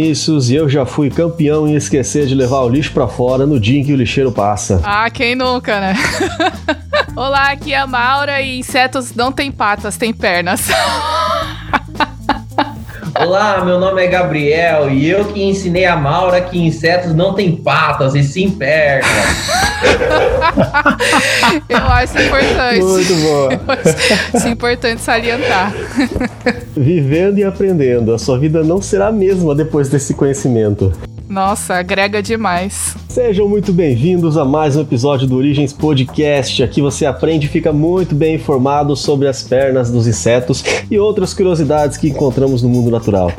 Vinícius e eu já fui campeão em esquecer de levar o lixo para fora no dia em que o lixeiro passa. Ah, quem nunca, né? Olá, aqui é a Maura e insetos não têm patas, têm pernas. Olá, meu nome é Gabriel e eu que ensinei a Maura que insetos não têm patas e sim pernas. eu acho importante. Muito bom. Acho importante salientar. Vivendo e aprendendo, a sua vida não será a mesma depois desse conhecimento. Nossa, agrega demais. Sejam muito bem-vindos a mais um episódio do Origens Podcast. Aqui você aprende e fica muito bem informado sobre as pernas dos insetos e outras curiosidades que encontramos no mundo natural.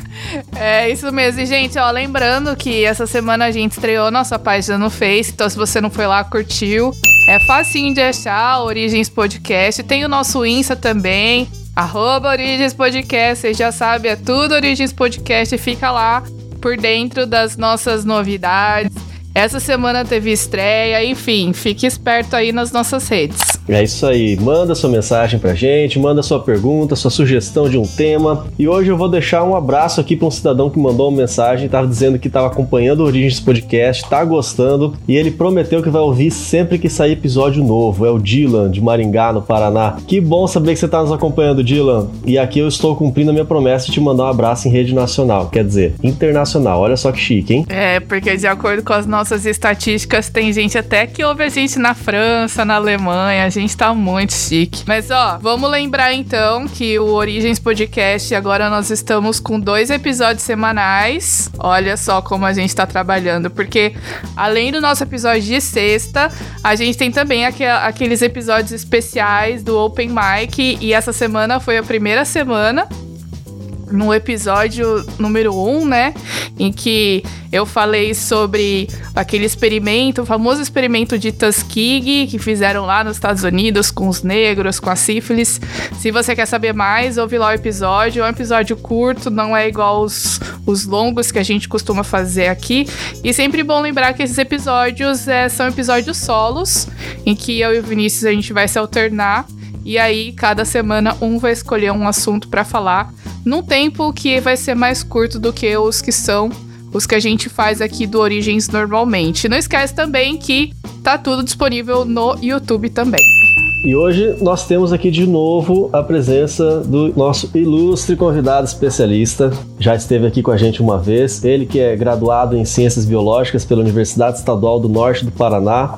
é isso mesmo. E, gente, ó, lembrando que essa semana a gente estreou nossa página no Face, então se você não foi lá, curtiu. É facinho de achar, Origens Podcast. Tem o nosso Insta também, arroba Origens Podcast. Você já sabe, é tudo Origens Podcast. Fica lá por dentro das nossas novidades. Essa semana teve estreia, enfim, fique esperto aí nas nossas redes. É isso aí, manda sua mensagem pra gente, manda sua pergunta, sua sugestão de um tema. E hoje eu vou deixar um abraço aqui para um cidadão que mandou uma mensagem, tava dizendo que tava acompanhando o Origens Podcast, tá gostando e ele prometeu que vai ouvir sempre que sair episódio novo. É o Dylan de Maringá, no Paraná. Que bom saber que você tá nos acompanhando, Dylan. E aqui eu estou cumprindo a minha promessa de te mandar um abraço em rede nacional, quer dizer, internacional. Olha só que chique, hein? É, porque de acordo com as nossas estatísticas, tem gente até que ouve a gente na França, na Alemanha gente tá muito chique. Mas ó, vamos lembrar então que o Origens Podcast agora nós estamos com dois episódios semanais. Olha só como a gente tá trabalhando, porque além do nosso episódio de sexta, a gente tem também aqueles episódios especiais do Open Mic e essa semana foi a primeira semana no episódio número 1, um, né? Em que eu falei sobre aquele experimento, o famoso experimento de Tuskegee, que fizeram lá nos Estados Unidos com os negros, com a sífilis. Se você quer saber mais, ouve lá o episódio. É um episódio curto, não é igual os, os longos que a gente costuma fazer aqui. E sempre bom lembrar que esses episódios é, são episódios solos, em que eu e o Vinícius a gente vai se alternar. E aí, cada semana, um vai escolher um assunto para falar num tempo que vai ser mais curto do que os que são os que a gente faz aqui do Origens normalmente. Não esquece também que tá tudo disponível no YouTube também. E hoje nós temos aqui de novo a presença do nosso ilustre convidado especialista. Já esteve aqui com a gente uma vez. Ele que é graduado em Ciências Biológicas pela Universidade Estadual do Norte do Paraná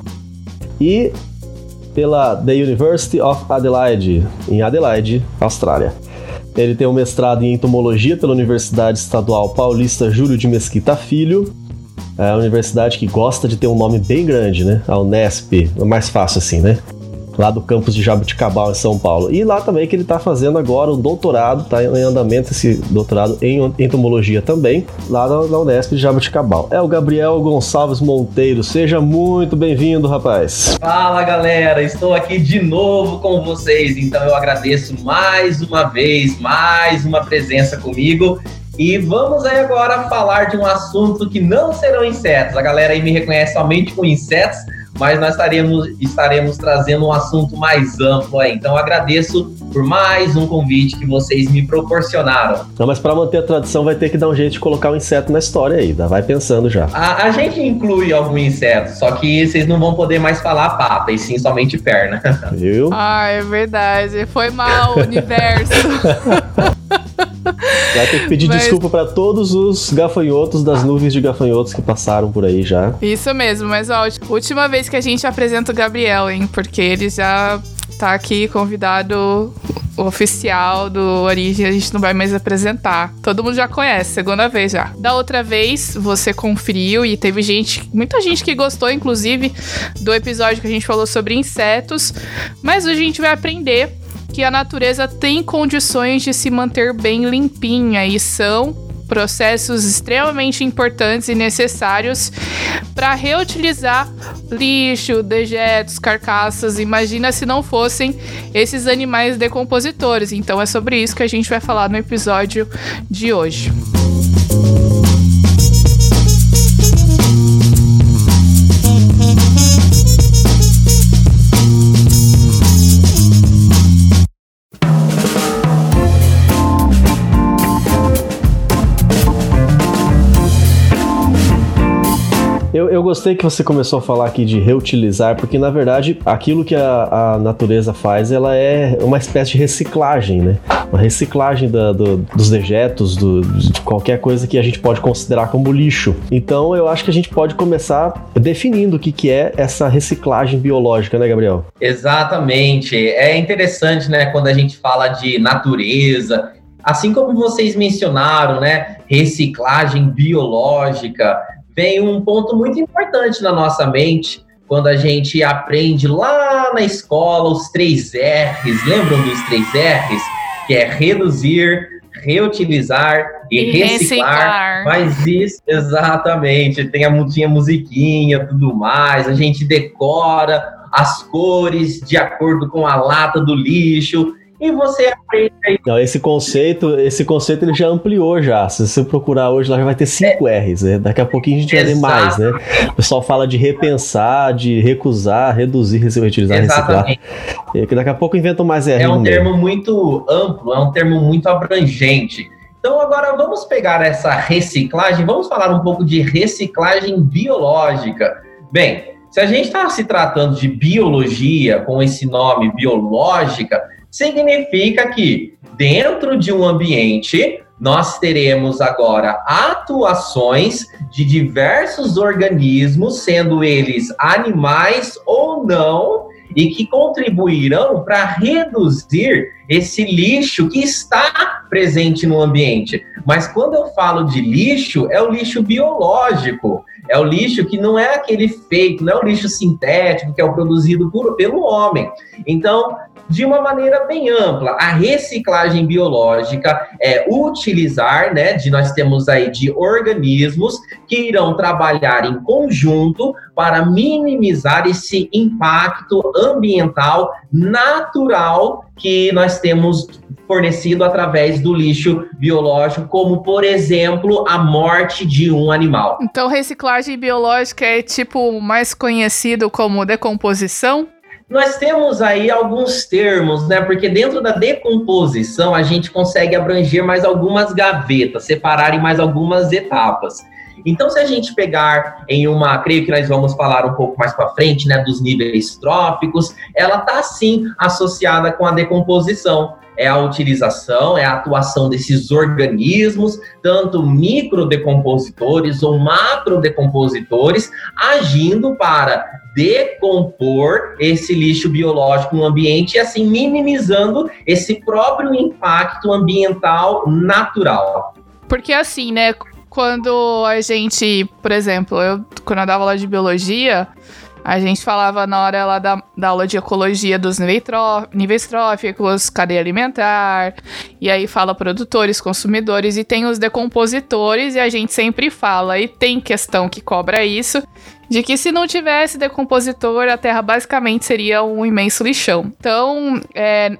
e pela The University of Adelaide, em Adelaide, Austrália. Ele tem um mestrado em entomologia pela Universidade Estadual Paulista Júlio de Mesquita Filho. É a universidade que gosta de ter um nome bem grande, né? A Unesp, é mais fácil assim, né? Lá do campus de Jabuticabal, em São Paulo. E lá também que ele está fazendo agora o doutorado, está em andamento esse doutorado em entomologia também, lá na, Unesp de Jabuticabal. É o Gabriel Gonçalves Monteiro. Seja muito bem-vindo, rapaz. Fala, galera. Estou aqui de novo com vocês. Então eu agradeço mais uma vez, mais uma presença comigo. E vamos aí agora falar de um assunto que não serão insetos. A galera aí me reconhece somente com insetos, mas nós estaremos, estaremos trazendo um assunto mais amplo aí. Então agradeço por mais um convite que vocês me proporcionaram. Não, mas para manter a tradição vai ter que dar um jeito de colocar um inseto na história aí, vai pensando já. A, a gente inclui algum inseto, só que vocês não vão poder mais falar pata, e sim somente perna. Viu? Ah, é verdade. Foi mal, universo. Vai ter que pedir Mas... desculpa para todos os gafanhotos das nuvens de gafanhotos que passaram por aí já. Isso mesmo, mas ó, última vez que a gente apresenta o Gabriel, hein? Porque ele já tá aqui convidado oficial do Origem, a gente não vai mais apresentar. Todo mundo já conhece, segunda vez já. Da outra vez, você conferiu e teve gente, muita gente que gostou, inclusive, do episódio que a gente falou sobre insetos. Mas hoje a gente vai aprender que a natureza tem condições de se manter bem limpinha e são processos extremamente importantes e necessários para reutilizar lixo, dejetos, carcaças. Imagina se não fossem esses animais decompositores. Então é sobre isso que a gente vai falar no episódio de hoje. Gostei que você começou a falar aqui de reutilizar, porque na verdade aquilo que a, a natureza faz, ela é uma espécie de reciclagem, né? Uma reciclagem da, do, dos dejetos, do, de qualquer coisa que a gente pode considerar como lixo. Então eu acho que a gente pode começar definindo o que, que é essa reciclagem biológica, né, Gabriel? Exatamente. É interessante, né, quando a gente fala de natureza, assim como vocês mencionaram, né, reciclagem biológica, vem um ponto muito importante na nossa mente quando a gente aprende lá na escola os três R's. Lembram dos três R's? Que é reduzir, reutilizar e, e reciclar. reciclar. Mas isso, exatamente. Tem a tinha musiquinha, tudo mais. A gente decora as cores de acordo com a lata do lixo e você aprende aí. Não, esse conceito, esse conceito ele já ampliou já. Se você procurar hoje, lá já vai ter cinco é. R's, né? Daqui a pouquinho a gente vai ter mais, né? O pessoal fala de repensar, de recusar, reduzir, reutilizar, Exatamente. reciclar. E daqui a pouco inventam mais R. É um termo muito amplo, é um termo muito abrangente. Então agora vamos pegar essa reciclagem, vamos falar um pouco de reciclagem biológica. Bem, se a gente está se tratando de biologia, com esse nome biológica, significa que dentro de um ambiente nós teremos agora atuações de diversos organismos, sendo eles animais ou não, e que contribuirão para reduzir esse lixo que está presente no ambiente. Mas quando eu falo de lixo, é o lixo biológico, é o lixo que não é aquele feito, não é o lixo sintético que é o produzido por, pelo homem. Então, de uma maneira bem ampla. A reciclagem biológica é utilizar, né, de nós temos aí de organismos que irão trabalhar em conjunto para minimizar esse impacto ambiental natural que nós temos fornecido através do lixo biológico, como por exemplo a morte de um animal. Então, reciclagem biológica é tipo mais conhecido como decomposição? Nós temos aí alguns termos, né? Porque dentro da decomposição a gente consegue abranger mais algumas gavetas, separar em mais algumas etapas. Então, se a gente pegar em uma, creio que nós vamos falar um pouco mais para frente, né, dos níveis tróficos, ela está sim associada com a decomposição é a utilização, é a atuação desses organismos, tanto microdecompositores ou macrodecompositores, agindo para decompor esse lixo biológico no ambiente e assim minimizando esse próprio impacto ambiental natural. Porque assim, né, quando a gente, por exemplo, eu quando eu dava aula de biologia, a gente falava na hora lá da, da aula de ecologia dos níveis tróficos, cadeia alimentar, e aí fala produtores, consumidores, e tem os decompositores, e a gente sempre fala, e tem questão que cobra isso, de que se não tivesse decompositor, a Terra basicamente seria um imenso lixão. Então, é,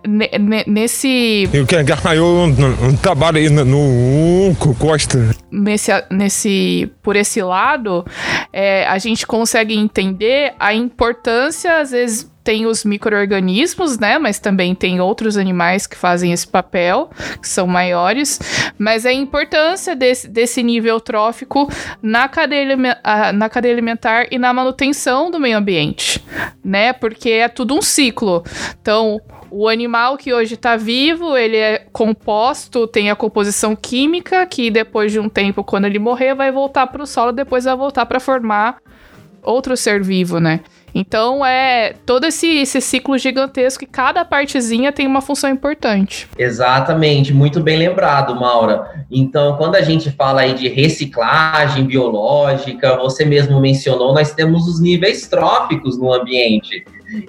nesse. Eu quero ganhou um, um trabalho aí no, no Costa. Nesse, nesse, por esse lado, é, a gente consegue entender a importância, às vezes tem os micro-organismos, né? Mas também tem outros animais que fazem esse papel, que são maiores. Mas a importância desse, desse nível trófico na cadeia, na cadeia alimentar e na manutenção do meio ambiente, né? Porque é tudo um ciclo. Então, o animal que hoje está vivo, ele é composto, tem a composição química, que depois de um tempo, quando ele morrer, vai voltar para o solo, depois vai voltar para formar outro ser vivo, né? Então é todo esse, esse ciclo gigantesco e cada partezinha tem uma função importante. Exatamente, muito bem lembrado, Maura. Então, quando a gente fala aí de reciclagem biológica, você mesmo mencionou, nós temos os níveis tróficos no ambiente.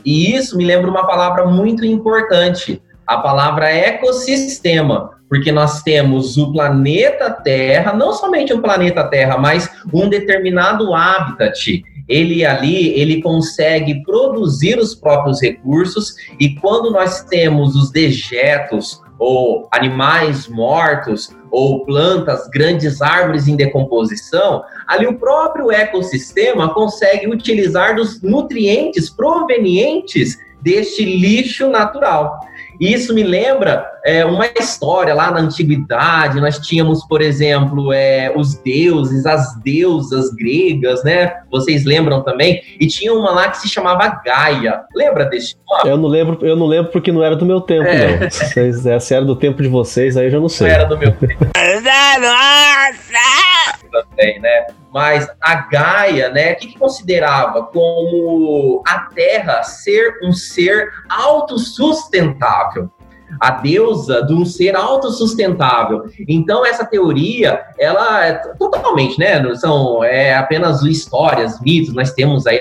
E isso me lembra uma palavra muito importante, a palavra ecossistema porque nós temos o planeta Terra, não somente o planeta Terra, mas um determinado habitat ele ali, ele consegue produzir os próprios recursos e quando nós temos os dejetos ou animais mortos ou plantas, grandes árvores em decomposição, ali o próprio ecossistema consegue utilizar dos nutrientes provenientes deste lixo natural. Isso me lembra é, uma história lá na antiguidade. Nós tínhamos, por exemplo, é, os deuses, as deusas gregas, né? Vocês lembram também? E tinha uma lá que se chamava Gaia. Lembra desse nome? Eu não lembro, eu não lembro porque não era do meu tempo, é. não. Se, se era do tempo de vocês, aí eu já não sei. Não era do meu tempo. Nossa! Também, né? Mas a Gaia, né, o que, que, considerava como a Terra ser um ser autossustentável? A deusa de um ser autossustentável. Então essa teoria, ela é totalmente, né, são é apenas histórias, mitos, nós temos aí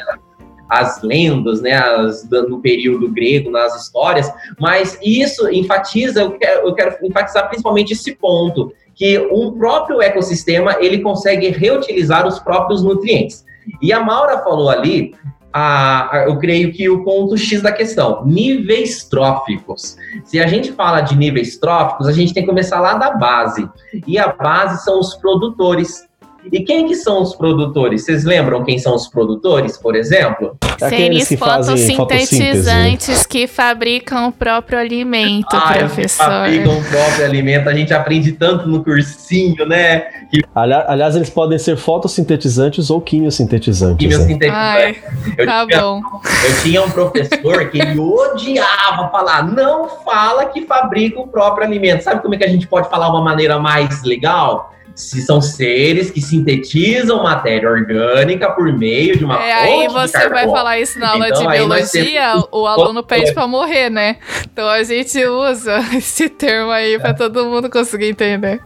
as lendas, né, as, no período grego, nas histórias, mas isso enfatiza, eu quero, eu quero enfatizar principalmente esse ponto, que um próprio ecossistema, ele consegue reutilizar os próprios nutrientes. E a Maura falou ali a, a, eu creio que o ponto X da questão, níveis tróficos. Se a gente fala de níveis tróficos, a gente tem que começar lá da base. E a base são os produtores. E quem que são os produtores? Vocês lembram quem são os produtores, por exemplo? Seres fotossintetizantes que fabricam o próprio alimento, ah, professor. fabricam o próprio alimento. A gente aprende tanto no cursinho, né? Que... Aliás, eles podem ser fotossintetizantes ou quimiosintetizantes. Quimiosintetizantes. Ai, tá tinha, bom. Eu tinha um professor que ele odiava falar, não fala que fabrica o próprio alimento. Sabe como é que a gente pode falar uma maneira mais legal? Se são seres que sintetizam matéria orgânica por meio de uma é, aí você vai falar isso na aula então, de biologia, o aluno pede para morrer, né? Então a gente usa esse termo aí para todo mundo conseguir entender.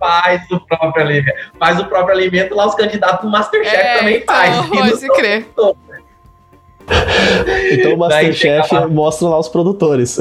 Faz o próprio alimento. Faz o próprio alimento lá, os candidatos do Masterchef é, também então, faz. Pode crer. Então o Masterchef mostra lá os produtores.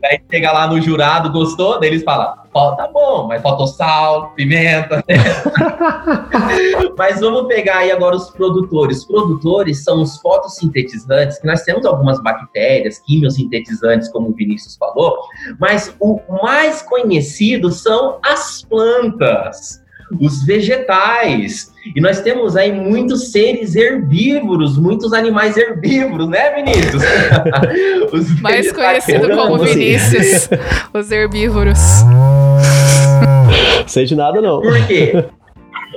Daí chega lá no jurado, gostou? Daí eles falam, ó, oh, tá bom, mas faltou sal, pimenta. mas vamos pegar aí agora os produtores. Os produtores são os fotossintetizantes, que nós temos algumas bactérias, quimiosintetizantes, como o Vinícius falou, mas o mais conhecido são as plantas os vegetais. E nós temos aí muitos seres herbívoros, muitos animais herbívoros, né, Vinícius? Mais conhecido como Vinícius, os herbívoros. Sei de nada, não. Por quê?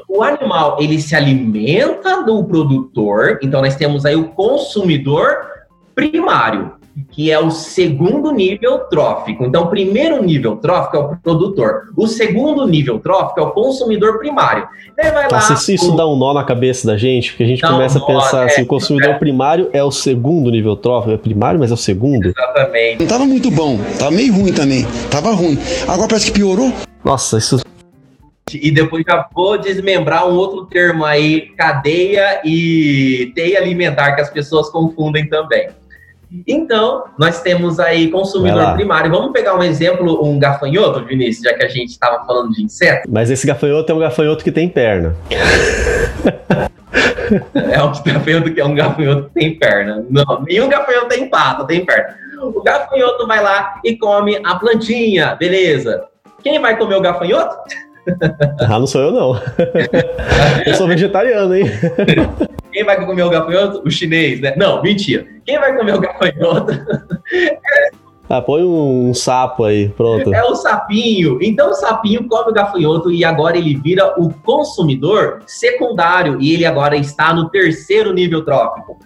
O animal, ele se alimenta do produtor, então nós temos aí o consumidor primário que é o segundo nível trófico. Então, o primeiro nível trófico é o produtor. O segundo nível trófico é o consumidor primário. Aí vai lá, se isso o... dá um nó na cabeça da gente, porque a gente dá começa um a pensar é, assim, o consumidor é. primário é o segundo nível trófico, é primário, mas é o segundo. Exatamente. Não tava muito bom, tava meio ruim também. Tava ruim. Agora parece que piorou. Nossa, isso e depois já vou desmembrar um outro termo aí, cadeia e teia alimentar, que as pessoas confundem também. Então, nós temos aí consumidor primário. Vamos pegar um exemplo, um gafanhoto, Vinícius, já que a gente estava falando de inseto. Mas esse gafanhoto é um gafanhoto que tem perna. é um gafanhoto que é um gafanhoto que tem perna. Não, nenhum gafanhoto tem pata, tem perna. O gafanhoto vai lá e come a plantinha, beleza. Quem vai comer o gafanhoto? Ah, não sou eu, não. eu sou vegetariano, hein? Quem vai comer o gafanhoto? O chinês, né? Não, mentira. Quem vai comer o gafanhoto? Ah, põe um, sapo aí, pronto. É o sapinho. Então o sapinho come o gafanhoto e agora ele vira o consumidor secundário e ele agora está no terceiro nível trófico.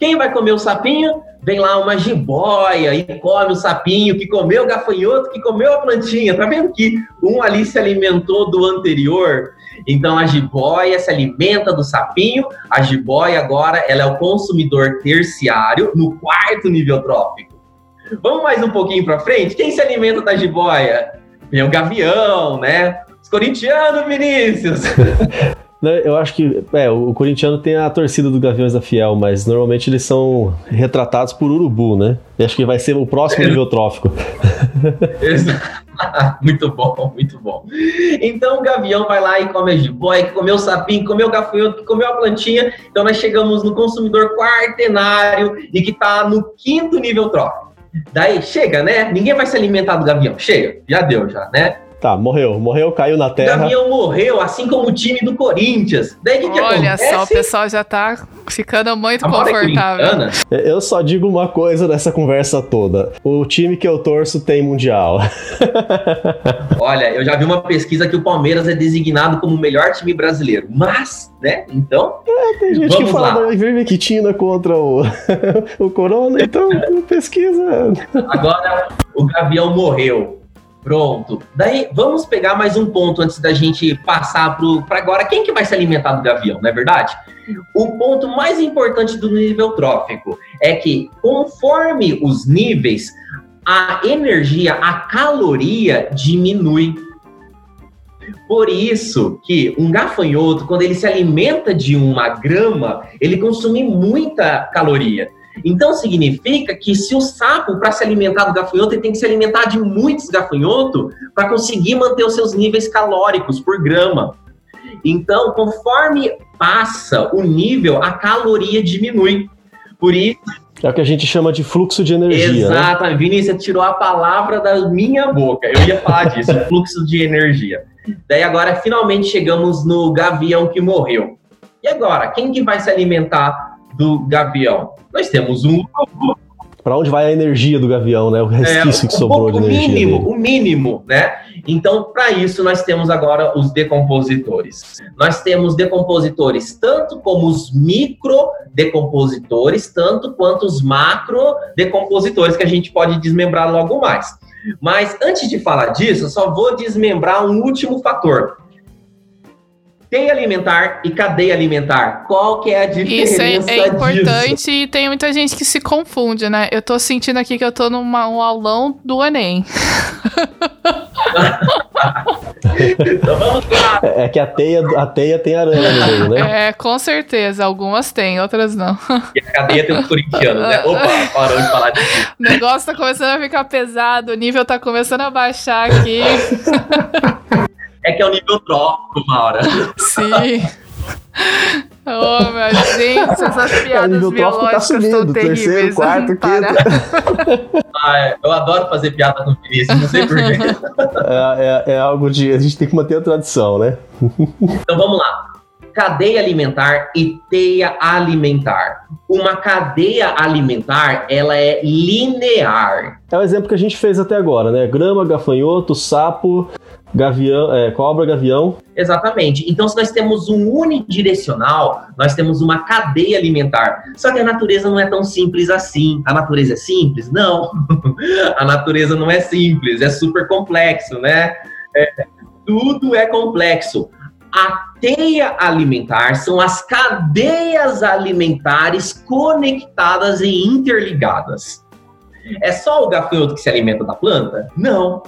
Quem vai comer o sapinho? Vem lá uma jiboia e come o sapinho, que comeu o gafanhoto, que comeu a plantinha. Tá vendo que um ali se alimentou do anterior? Então a jiboia se alimenta do sapinho, a jiboia agora ela é o consumidor terciário no quarto nível trófico. Vamos mais um pouquinho para frente? Quem se alimenta da jiboia? Vem o gavião, né? Os corintianos, Vinícius! Né, eu acho que é, o corintiano tem a torcida do Gaviões da Fiel, mas normalmente eles são retratados por urubu, né? Eu acho que vai ser o próximo nível trófico. muito bom, muito bom. Então o gavião vai lá e come a jiboia, que comeu o sapinho, comeu o gafanhoto, que comeu a plantinha. Então nós chegamos no consumidor quartenário e que está no quinto nível trófico. Daí chega, né? Ninguém vai se alimentar do gavião. Chega, já deu, já, né? Tá, morreu. Morreu, caiu na O terra. Gavião morreu, assim como o time do Corinthians. Daí o que, que Olha acontece? só, o pessoal já tá ficando muito A moda é confortável. corintiana. Eu só digo uma coisa nessa conversa toda. O time que eu torço tem mundial. Olha, eu já vi uma pesquisa que o Palmeiras é designado como o melhor time brasileiro. Mas, né? Então, Tem gente Vamos que fala da Ivermectina contra o, o Corona, então pesquisa. agora o Gavião morreu. Pronto. Daí, vamos pegar mais um ponto antes da gente passar para agora. Quem que vai se alimentar do Gavião, não é verdade? O ponto mais importante do nível trófico é que, conforme os níveis, a energia, a caloria diminui. Por isso que um gafanhoto, quando ele se alimenta de uma grama, ele consome muita caloria. Então significa que se o sapo, para se alimentar do gafanhoto, ele tem que se alimentar de muitos gafanhotos para conseguir manter os seus níveis calóricos por grama. Então, conforme passa o nível, a caloria diminui. Por isso, É o que a gente chama de fluxo de energia, né? Exato, Vinícius tirou a palavra da minha boca. Eu ia falar disso, fluxo de energia. Daí agora finalmente chegamos no gavião que morreu. E agora, quem que vai se alimentar do gavião? Nós temos um Pra onde vai a energia do gavião, né? O resquício que o sobrou de energia mínimo, dele. o mínimo, né? Então, para isso nós temos agora os decompositores. Nós temos decompositores tanto como os micro decompositores, tanto quanto os macro decompositores que a gente pode desmembrar logo mais. Mas antes de falar disso, eu só vou desmembrar um último fator. Teia alimentar e cadeia alimentar. Qual que é a diferença Isso é, é disso? importante e tem muita gente que se confunde, né? Eu tô sentindo aqui que eu tô num um aulão do Enem. Então vamos lá. É é que a teia, a teia tem aranha no meio, né? É, com certeza. Algumas tem, outras não. E a cadeia tem os corintianos, né? Opa, parou de falar disso. O negócio tá começando a ficar pesado, o nível tá começando a baixar aqui. É que é o nível trópico, Maura. Sim. Oh, meu gente, essas É, o piadas nível trófico tá biológicas estão subindo. terríveis. Terceiro, quarto, quinto. Ah, eu adoro fazer piada com o Vinícius, não sei porquê. É, é- é algo de. A gente tem que manter a tradição, né? Então vamos lá. Cadeia alimentar e teia alimentar. Uma cadeia alimentar, ela é linear. É o exemplo que a gente fez até agora, né? Grama, gafanhoto, sapo, gavião, é, cobra, gavião. Exatamente. Então, se nós temos um unidirecional, nós temos uma cadeia alimentar. Só que a natureza não é tão simples assim. A natureza é simples? Não. a natureza não é simples, é super complexo, né? É, tudo é complexo. A teia alimentar são as cadeias alimentares conectadas e interligadas. É só o gafanhoto que se alimenta da planta? Não.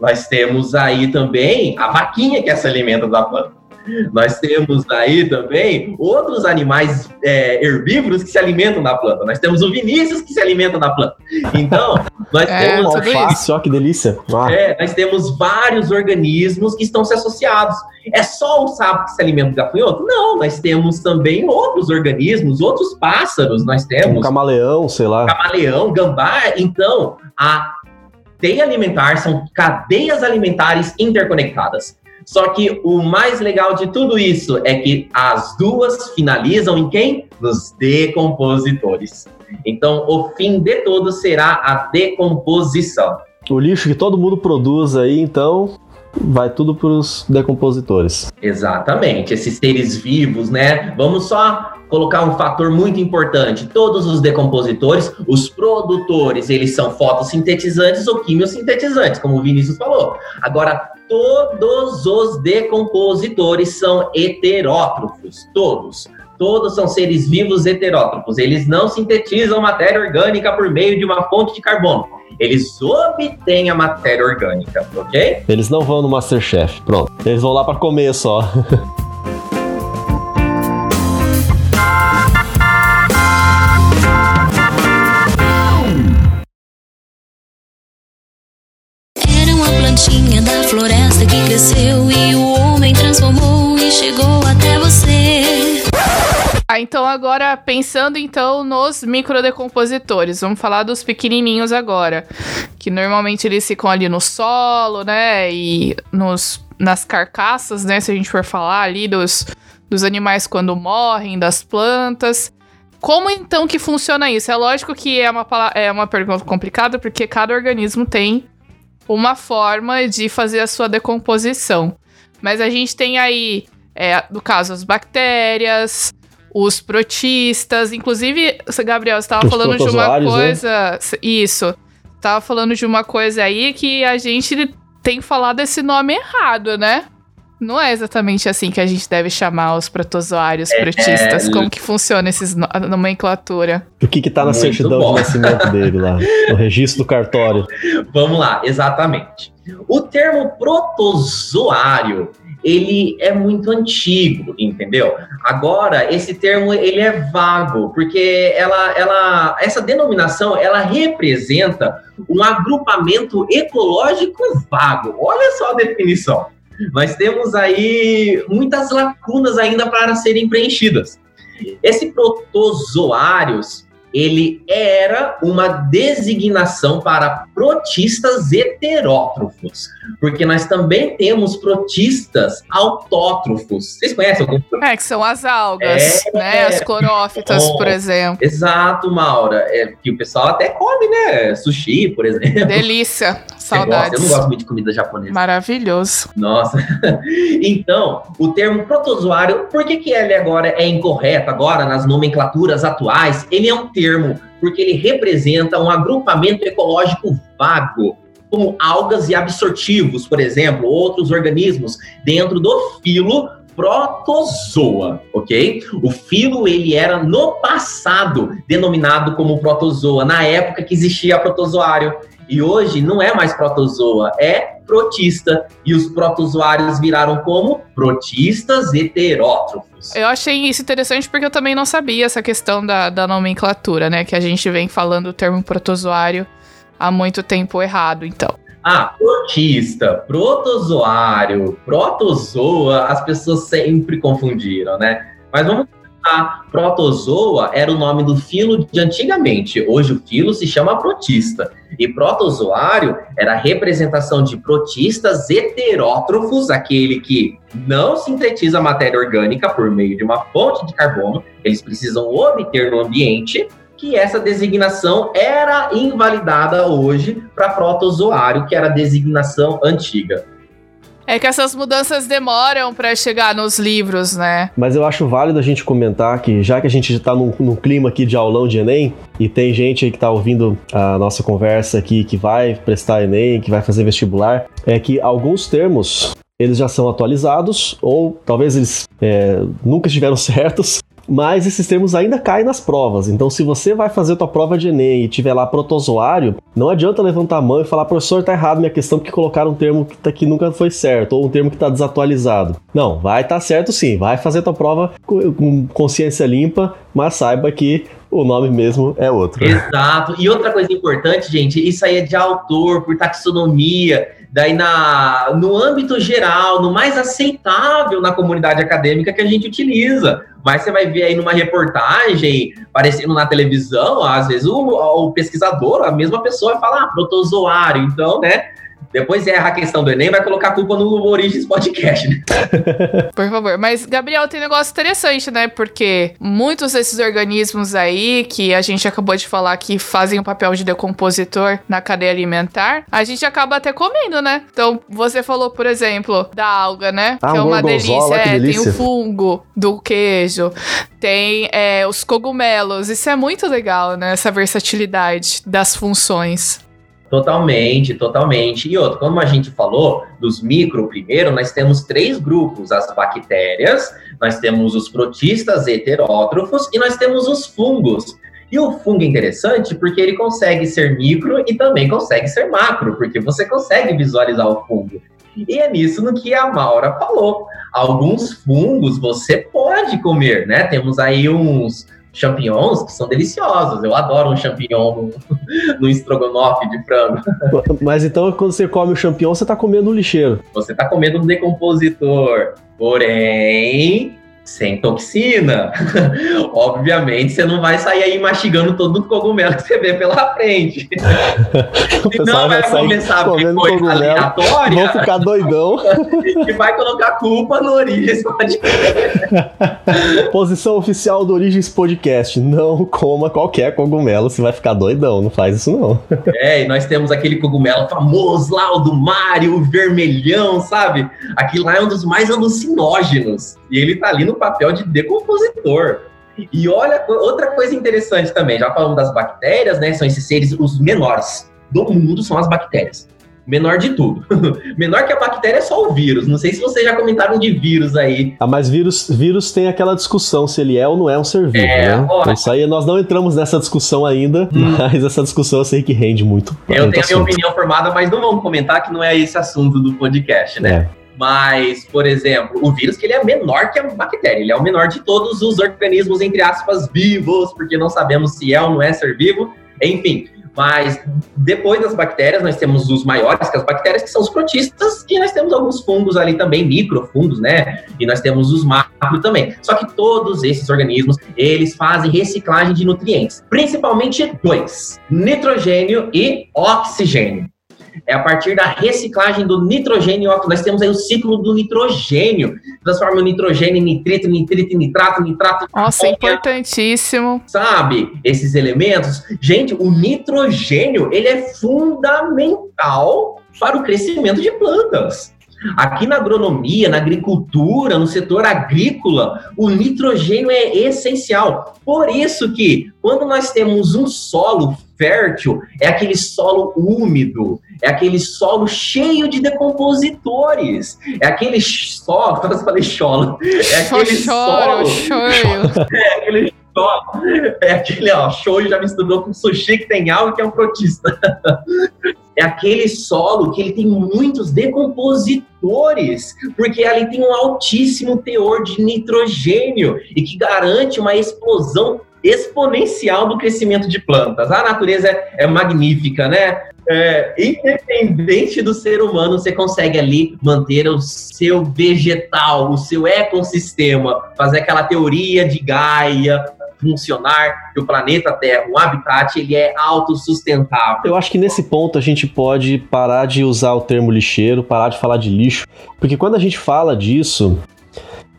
Nós temos aí também a vaquinha que se alimenta da planta. Nós temos aí também outros animais é, herbívoros que se alimentam da planta. Nós temos o Vinícius que se alimenta da planta. Então, nós É, temos Alface, ó que delícia. Ah, é, nós temos vários organismos que estão se associados. É só o sapo que se alimenta do gafanhoto? Não, nós temos também outros organismos, outros pássaros, nós um temos camaleão, sei lá. camaleão, gambá. Então, a teia alimentar são cadeias alimentares interconectadas. Só que o mais legal de tudo isso é que as duas finalizam em quem? Nos decompositores. Então, o fim de tudo será a decomposição. O lixo que todo mundo produz aí, então, vai tudo pros decompositores. Exatamente, esses seres vivos, né? Vamos só colocar um fator muito importante. Todos os decompositores, os produtores, eles são fotossintetizantes ou quimiosintetizantes, como o Vinícius falou. Agora, todos os decompositores são heterótrofos, todos. Todos são seres vivos heterótrofos. Eles não sintetizam matéria orgânica por meio de uma fonte de carbono. Eles obtêm a matéria orgânica, ok? Eles não vão no Masterchef, pronto. Eles vão lá pra comer só. Ah, então agora pensando então nos microdecompositores, vamos falar dos pequenininhos agora, que normalmente eles ficam ali no solo, né, e nos nas carcaças, né, se a gente for falar ali dos dos animais quando morrem, das plantas. Como então que funciona isso? É lógico que é uma, é uma pergunta complicada, porque cada organismo tem uma forma de fazer a sua decomposição. Mas a gente tem aí, é, no caso, as bactérias, os protistas, inclusive, Gabriel, você estava falando de uma né? coisa. Né? Isso. Tava falando de uma coisa aí que a gente tem falado esse nome errado, né? Não é exatamente assim que a gente deve chamar os protozoários é, protistas. É, Como que funciona esses no a nomenclatura? O que que tá na Muito certidão bom. de nascimento dele lá? No registro do cartório. Vamos lá, exatamente. O termo protozoário, ele é muito antigo, entendeu? Agora, esse termo, ele é vago, porque ela, ela, essa denominação, ela representa um agrupamento ecológico vago. Olha só a definição nós temos aí muitas lacunas ainda para serem preenchidas. Esse protozoários, ele era uma designação para protistas heterótrofos, porque nós também temos protistas autótrofos. Vocês conhecem algum? É, que são as algas, é, né? As clorófitas, por exemplo. Exato, Maura. É, que o pessoal até come, né? Sushi, por exemplo. Delícia. Saudades. Eu não gosto muito de comida japonesa. Maravilhoso. Nossa. então, o termo protozoário, por que, que ele agora é incorreto agora nas nomenclaturas atuais? Ele é um termo porque ele representa um agrupamento ecológico vago, como algas e absortivos, por exemplo, outros organismos dentro do filo protozoa, ok? O filo ele era no passado denominado como protozoa, na época que existia protozoário. E hoje não é mais protozoa, é protista. E os protozoários viraram como protistas heterótrofos. Eu achei isso interessante porque eu também não sabia essa questão da, da nomenclatura, né? Que a gente vem falando o termo protozoário há muito tempo errado, então. Ah, protista, protozoário, protozoa, as pessoas sempre confundiram, né? Mas vamos a protozoa era o nome do filo de antigamente. Hoje o filo se chama protista. E protozoário era a representação de protistas heterótrofos, aquele que não sintetiza matéria orgânica por meio de uma fonte de carbono, eles precisam obter no ambiente, que essa designação era invalidada hoje para protozoário, que era a designação antiga. É que essas mudanças demoram para chegar nos livros, né? Mas eu acho válido a gente comentar que, já que a gente está num, num, clima aqui de aulão de Enem, e tem gente aí que está ouvindo a nossa conversa aqui, que vai prestar Enem, que vai fazer vestibular, é que alguns termos eles já são atualizados, ou talvez eles é, nunca estiveram certos, mas esses termos ainda caem nas provas. Então, se você vai fazer tua prova de Enem e tiver lá protozoário, não adianta levantar a mão e falar, professor, tá errado minha questão porque colocaram um termo que, tá, que nunca foi certo, ou um termo que tá desatualizado. Não, vai estar tá certo sim, vai fazer tua prova com consciência limpa, mas saiba que o nome mesmo é outro. Exato. E outra coisa importante, gente, isso aí é de autor, por taxonomia. Daí, na, no âmbito geral, no mais aceitável na comunidade acadêmica que a gente utiliza. Mas você vai ver aí numa reportagem, aparecendo na televisão, às vezes o, o pesquisador, a mesma pessoa, fala, ah, protozoário. Então, né? Depois erra a questão do Enem, vai colocar a culpa no Origens Podcast, né? Por favor. Mas, Gabriel, tem um negócio interessante, né? Porque muitos desses organismos aí, que a gente acabou de falar que fazem o papel de decompositor na cadeia alimentar, a gente acaba até comendo, né? Então, você falou, por exemplo, da alga, né? Ah, que é uma delícia. É, delícia. tem o fungo do queijo, tem é, os cogumelos. Isso é muito legal, né? Essa versatilidade das funções. Totalmente, totalmente. E outro, como a gente falou dos micro primeiro, nós temos três grupos: as bactérias, nós temos os protistas heterótrofos e nós temos os fungos. E o fungo é interessante porque ele consegue ser micro e também consegue ser macro, porque você consegue visualizar o fungo. E é nisso no que a Maura falou. Alguns fungos você pode comer, né? Temos aí uns champignons que são deliciosos. Eu adoro um champignon no, no estrogonofe de frango. Mas então, quando você come o champignon, você está comendo um lixeiro. Você está comendo um decompositor. Porém, sem toxina. Obviamente, você não vai sair aí mastigando todo o cogumelo que você vê pela frente. O pessoal Senão vai sair começar a ver coisa cogumelo, aleatória Vão ficar doidão. e vai colocar culpa no Origens Podcast. Posição oficial do Origens Podcast. Não coma qualquer cogumelo, você vai ficar doidão. Não faz isso, não. É, e nós temos aquele cogumelo famoso lá, o do Mário, o vermelhão, sabe? Aquilo lá é um dos mais alucinógenos. E ele tá ali no papel de decompositor. E olha, outra coisa interessante também, já falamos das bactérias, né? São esses seres os menores do mundo, são as bactérias. Menor de tudo. Menor que a bactéria é só o vírus. Não sei se vocês já comentaram de vírus aí. Ah, mas vírus, vírus tem aquela discussão se ele é ou não é um ser vivo, É, né? olha. Então, isso aí nós não entramos nessa discussão ainda, mas essa discussão eu sei que rende muito. Eu tenho a minha opinião formada, mas não vamos comentar que não é esse assunto do podcast, né? É. Mas, por exemplo, o vírus que ele é menor que a bactéria, ele é o menor de todos os organismos, entre aspas, vivos, porque não sabemos se é ou não é ser vivo, enfim. Mas depois das bactérias, nós temos os maiores que as bactérias, que são os protistas, e nós temos alguns fungos ali também, microfungos, né? E nós temos os macro também. Só que todos esses organismos, eles fazem reciclagem de nutrientes, principalmente dois: nitrogênio e oxigênio. É a partir da reciclagem do nitrogênio oxigênio. Nós temos aí o ciclo do nitrogênio. Transforma o nitrogênio em nitrito, nitrito, em nitrato, nitrato. Nossa, é importantíssimo. Sabe? Esses elementos. Gente, o nitrogênio, ele é fundamental para o crescimento de plantas. Aqui na agronomia, na agricultura, no setor agrícola, o nitrogênio é essencial. Por isso que, quando nós temos um solo fértil, é aquele solo úmido, é aquele solo cheio de decompositores, é aquele solo, quase falei solo, é aquele choro, solo choro. é aquele solo, é aquele, ó, show já misturou com sushi que tem algo que é um protista. É aquele solo que ele tem muitos decompositores, porque ali tem um altíssimo teor de nitrogênio e que garante uma explosão exponencial do crescimento de plantas. A natureza é, é magnífica, né? É, independente do ser humano, você consegue ali manter o seu vegetal, o seu ecossistema, fazer aquela teoria de Gaia funcionar, que o planeta Terra, um habitat, ele é autossustentável. Eu acho que nesse ponto a gente pode parar de usar o termo lixeiro, parar de falar de lixo, porque quando a gente fala disso,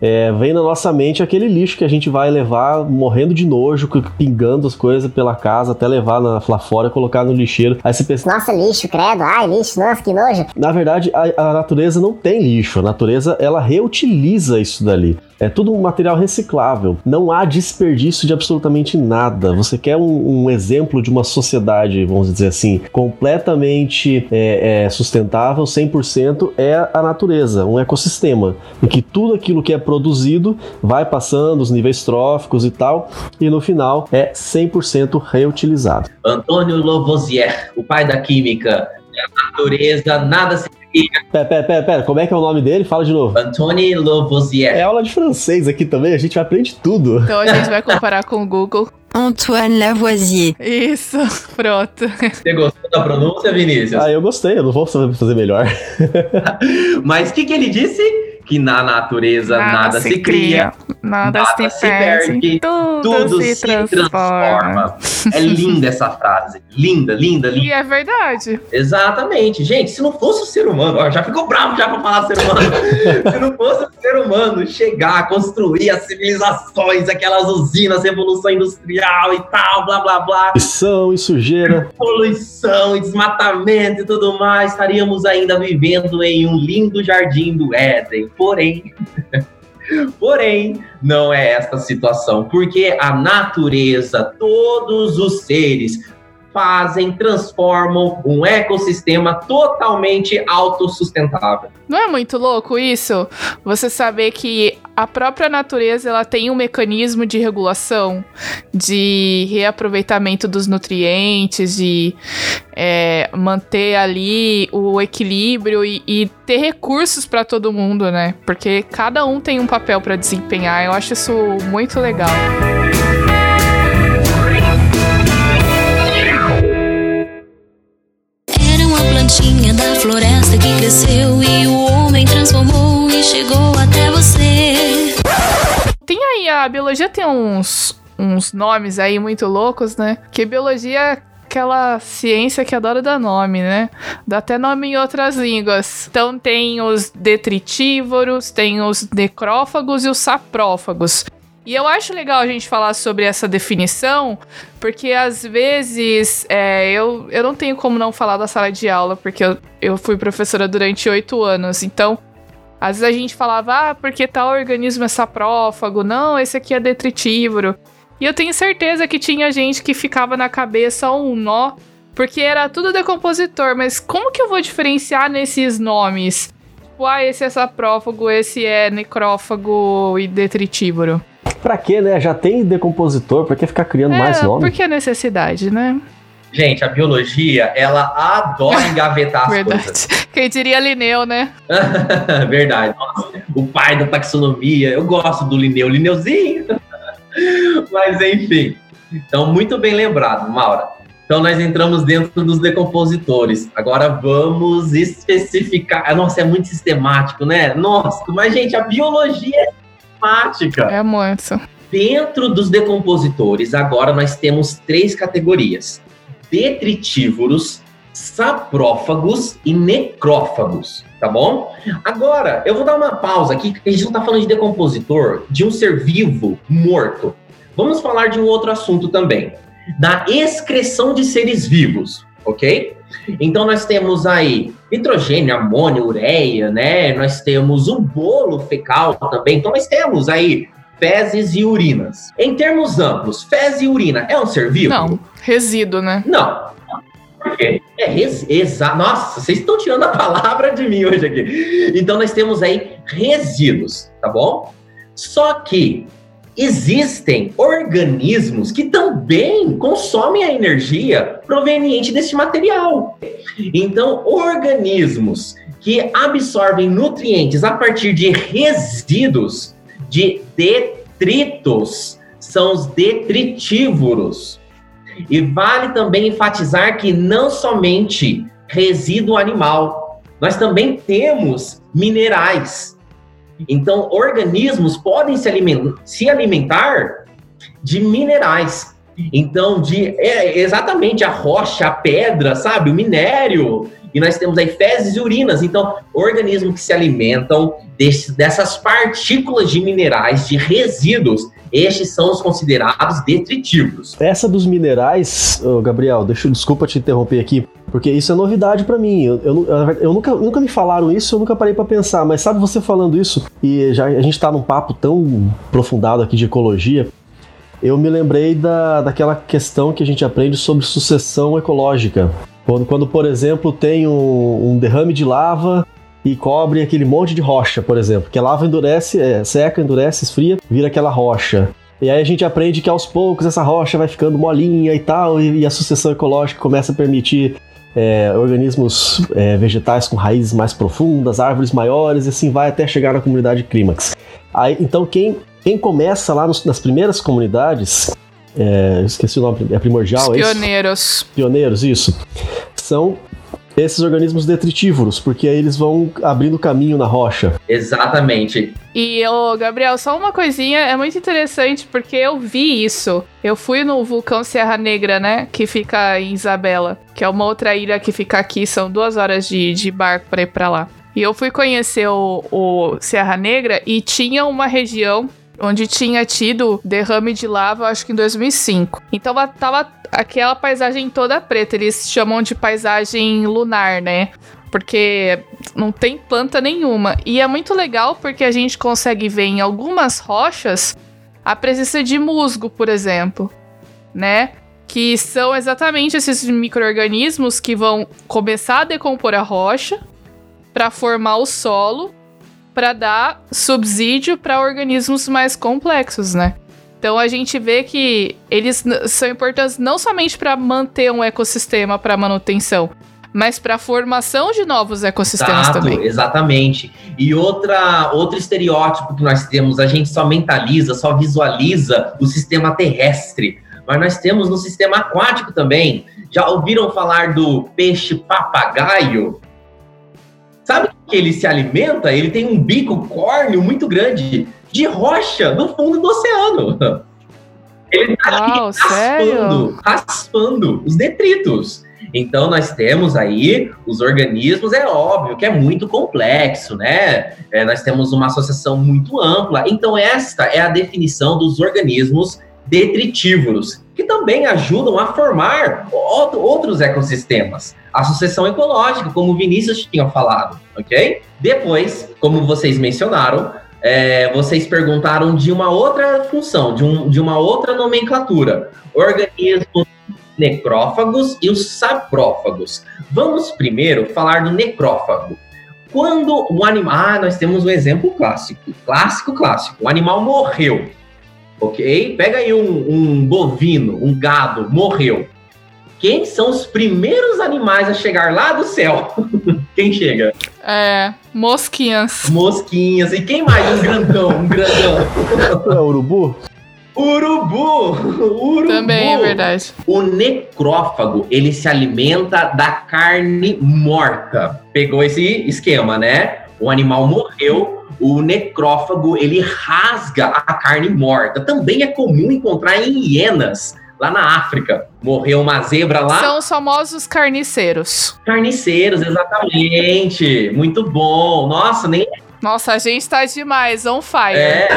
é, vem na nossa mente aquele lixo que a gente vai levar morrendo de nojo, pingando as coisas pela casa, até levar na, lá fora e colocar no lixeiro. Aí você pensa, Nossa, lixo, credo. Ai, lixo, nossa, que nojo. na verdade, a, a natureza não tem lixo, a natureza ela reutiliza isso dali. É tudo um material reciclável. Não há desperdício de absolutamente nada. Você quer um, um exemplo de uma sociedade, vamos dizer assim, completamente é, é, sustentável, 100%, é a natureza, um ecossistema, em que tudo aquilo que é produzido vai passando os níveis tróficos e tal, e no final é 100% reutilizado. Antônio Lavoisier, o pai da química, a natureza, nada se. Pera, pera, pera, pera, como é que é o nome dele? Fala de novo. Antônio Lavoisier. É aula de francês aqui também, a gente aprende tudo. Então a gente vai comparar com o Google. Antoine Lavoisier. Isso, pronto. Você gostou da pronúncia, Vinícius? Ah, eu gostei, eu não vou saber fazer melhor. Mas o que, que ele disse? Que na natureza nada, se cria, nada, nada se perde, tudo, tudo se, se transforma. transforma. É linda essa frase. Linda, linda, linda. E é verdade. Exatamente. Gente, se não fosse o ser humano, ó, já ficou bravo já pra falar ser humano. se não fosse o ser humano chegar, construir as civilizações, aquelas usinas, revolução industrial e tal, blá blá blá, Missão e sujeira. poluição e desmatamento e tudo mais, estaríamos ainda vivendo em um lindo jardim do Éden. Porém, Porém, não é esta situação, porque a natureza, todos os seres fazem, transformam um ecossistema totalmente autossustentável. Não é muito louco isso? Você saber que a própria natureza ela tem um mecanismo de regulação, de reaproveitamento dos nutrientes, de é, manter ali o equilíbrio e, e ter recursos para todo mundo, né? Porque cada um tem um papel para desempenhar. Eu acho isso muito legal. Plantinha da floresta que cresceu e o homem transformou e chegou até você. a biologia tem uns, uns nomes aí muito loucos, né? Que biologia é aquela ciência que adora dar nome, né? Dá até nome em outras línguas. Então tem os detritívoros, tem os necrófagos e os saprófagos. E eu acho legal a gente falar sobre essa definição, porque às vezes é, eu, eu não tenho como não falar da sala de aula, porque eu, eu fui professora durante oito anos. Então, às vezes a gente falava, ah, porque tal organismo é saprófago, não, esse aqui é detritívoro. E eu tenho certeza que tinha gente que ficava na cabeça um nó, porque era tudo decompositor, mas como que eu vou diferenciar nesses nomes? Tipo, ah, esse é saprófago, esse é necrófago e detritívoro. Pra quê, né? Já tem decompositor, pra que ficar criando mais é, nome? porque é necessidade, né? Gente, a biologia, ela adora engavetar as Verdade. coisas. Quem diria Linneu, né? Verdade. Nossa, o pai da taxonomia. Eu gosto do Linneu. Linneuzinho. Mas, enfim. Então, muito bem lembrado, Maura. Então, nós entramos dentro dos decompositores. Agora, vamos especificar. Nossa, é muito sistemático, né? Nossa, mas, gente, a biologia é sistemática. É muito. Dentro dos decompositores, agora nós temos três categorias: detritívoros, saprófagos e necrófagos, tá bom? Agora, eu vou dar uma pausa aqui, que a gente não tá falando de decompositor, de um ser vivo morto. Vamos falar de um outro assunto também, da excreção de seres vivos, ok? Então nós temos aí nitrogênio, amônio, ureia, né? Nós temos o bolo fecal também. Então nós temos aí fezes e urinas. Em termos amplos, fezes e urina é um ser vivo? Não, resíduo, né? Não. Por quê? É res, exa, Nossa, vocês estão tirando a palavra de mim hoje aqui. Então nós temos aí resíduos, tá bom? Só que existem organismos que também consomem a energia proveniente desse material. Então, organismos que absorvem nutrientes a partir de resíduos de detritos são os detritívoros. E vale também enfatizar que não somente resíduo animal, nós também temos minerais. Então, organismos podem se alimentar, se alimentar de minerais. Então, de é, exatamente a rocha, a pedra, sabe? O minério. E nós temos aí fezes e urinas. Então, organismos que se alimentam desse, dessas partículas de minerais, de resíduos, estes são os considerados detritívoros. Essa dos minerais, ô, Gabriel, deixa, desculpa te interromper aqui, porque isso é novidade pra mim. Eu, eu, eu- nunca, nunca me falaram isso, eu nunca parei pra pensar, mas sabe você falando isso, e já a gente tá num papo tão aprofundado aqui de ecologia, eu me lembrei da, daquela questão que a gente aprende sobre sucessão ecológica. Quando, quando por exemplo, tem um, um derrame de lava e cobre aquele monte de rocha, por exemplo, que a lava endurece, é, seca, endurece, esfria, vira aquela rocha. E aí a gente aprende que aos poucos essa rocha vai ficando molinha e tal, e, e a sucessão ecológica começa a permitir é, organismos é, vegetais com raízes mais profundas, árvores maiores, e assim vai até chegar na comunidade clímax. Aí, então quem, quem começa lá nos- nas primeiras comunidades, é, esqueci o nome, é primordial, Os é isso? pioneiros. pioneiros, isso, são esses organismos detritívoros, porque aí eles vão abrindo caminho na rocha. Exatamente. E, ô, Gabriel, só uma coisinha, é muito interessante porque eu vi isso. Eu fui no vulcão Serra Negra, né? Que fica em Isabela, que é uma outra ilha que fica aqui, são duas horas de, de barco pra ir pra lá. E eu fui conhecer o, o Serra Negra e tinha uma região onde tinha tido derrame de lava, acho que em 2005. Então tava aquela paisagem toda preta, eles chamam de paisagem lunar, né? Porque não tem planta nenhuma. E é muito legal porque a gente consegue ver em algumas rochas a presença de musgo, por exemplo, né? Que são exatamente esses micro-organismos que vão começar a decompor a rocha para formar o solo, para dar subsídio para organismos mais complexos, né? Então a gente vê que eles são importantes não somente para manter um ecossistema para manutenção, mas para a formação de novos ecossistemas Exato, também. exatamente. E outra, outro estereótipo que nós temos, a gente só mentaliza, só visualiza o sistema terrestre, mas nós temos no sistema aquático também. Já ouviram falar do peixe papagaio? Sabe que ele se alimenta? Ele tem um bico córneo muito grande. De rocha no fundo do oceano. Ele está Uau, raspando, sério? raspando os detritos. Então nós temos aí os organismos, é óbvio que é muito complexo, né? É, nós temos uma associação muito ampla. Então esta é a definição dos organismos detritívoros, que também ajudam a formar outro- outros ecossistemas. A sucessão ecológica, como o Vinícius tinha falado, ok? Depois, como vocês mencionaram, é, vocês perguntaram de uma outra função, de, um, de uma outra nomenclatura. Organismos necrófagos e os saprófagos. Vamos primeiro falar do necrófago. Quando o animal. Ah, nós temos um exemplo clássico. Clássico, clássico. O animal morreu. Ok? Pega aí um, um bovino, um gado, morreu. Quem são os primeiros animais a chegar lá do céu? Quem chega? É, mosquinhas. Mosquinhas. E quem mais? Um grandão, um grandão. É urubu? Urubu! Urubu! Também é verdade. O necrófago, ele se alimenta da carne morta. Pegou esse esquema, né? O animal morreu, o necrófago, ele rasga a carne morta. Também é comum encontrar em hienas, lá na África. Morreu uma zebra lá. São os famosos carniceiros. Carniceiros, exatamente. Muito bom. Nossa, nem Nossa, a gente tá demais, on fire. é,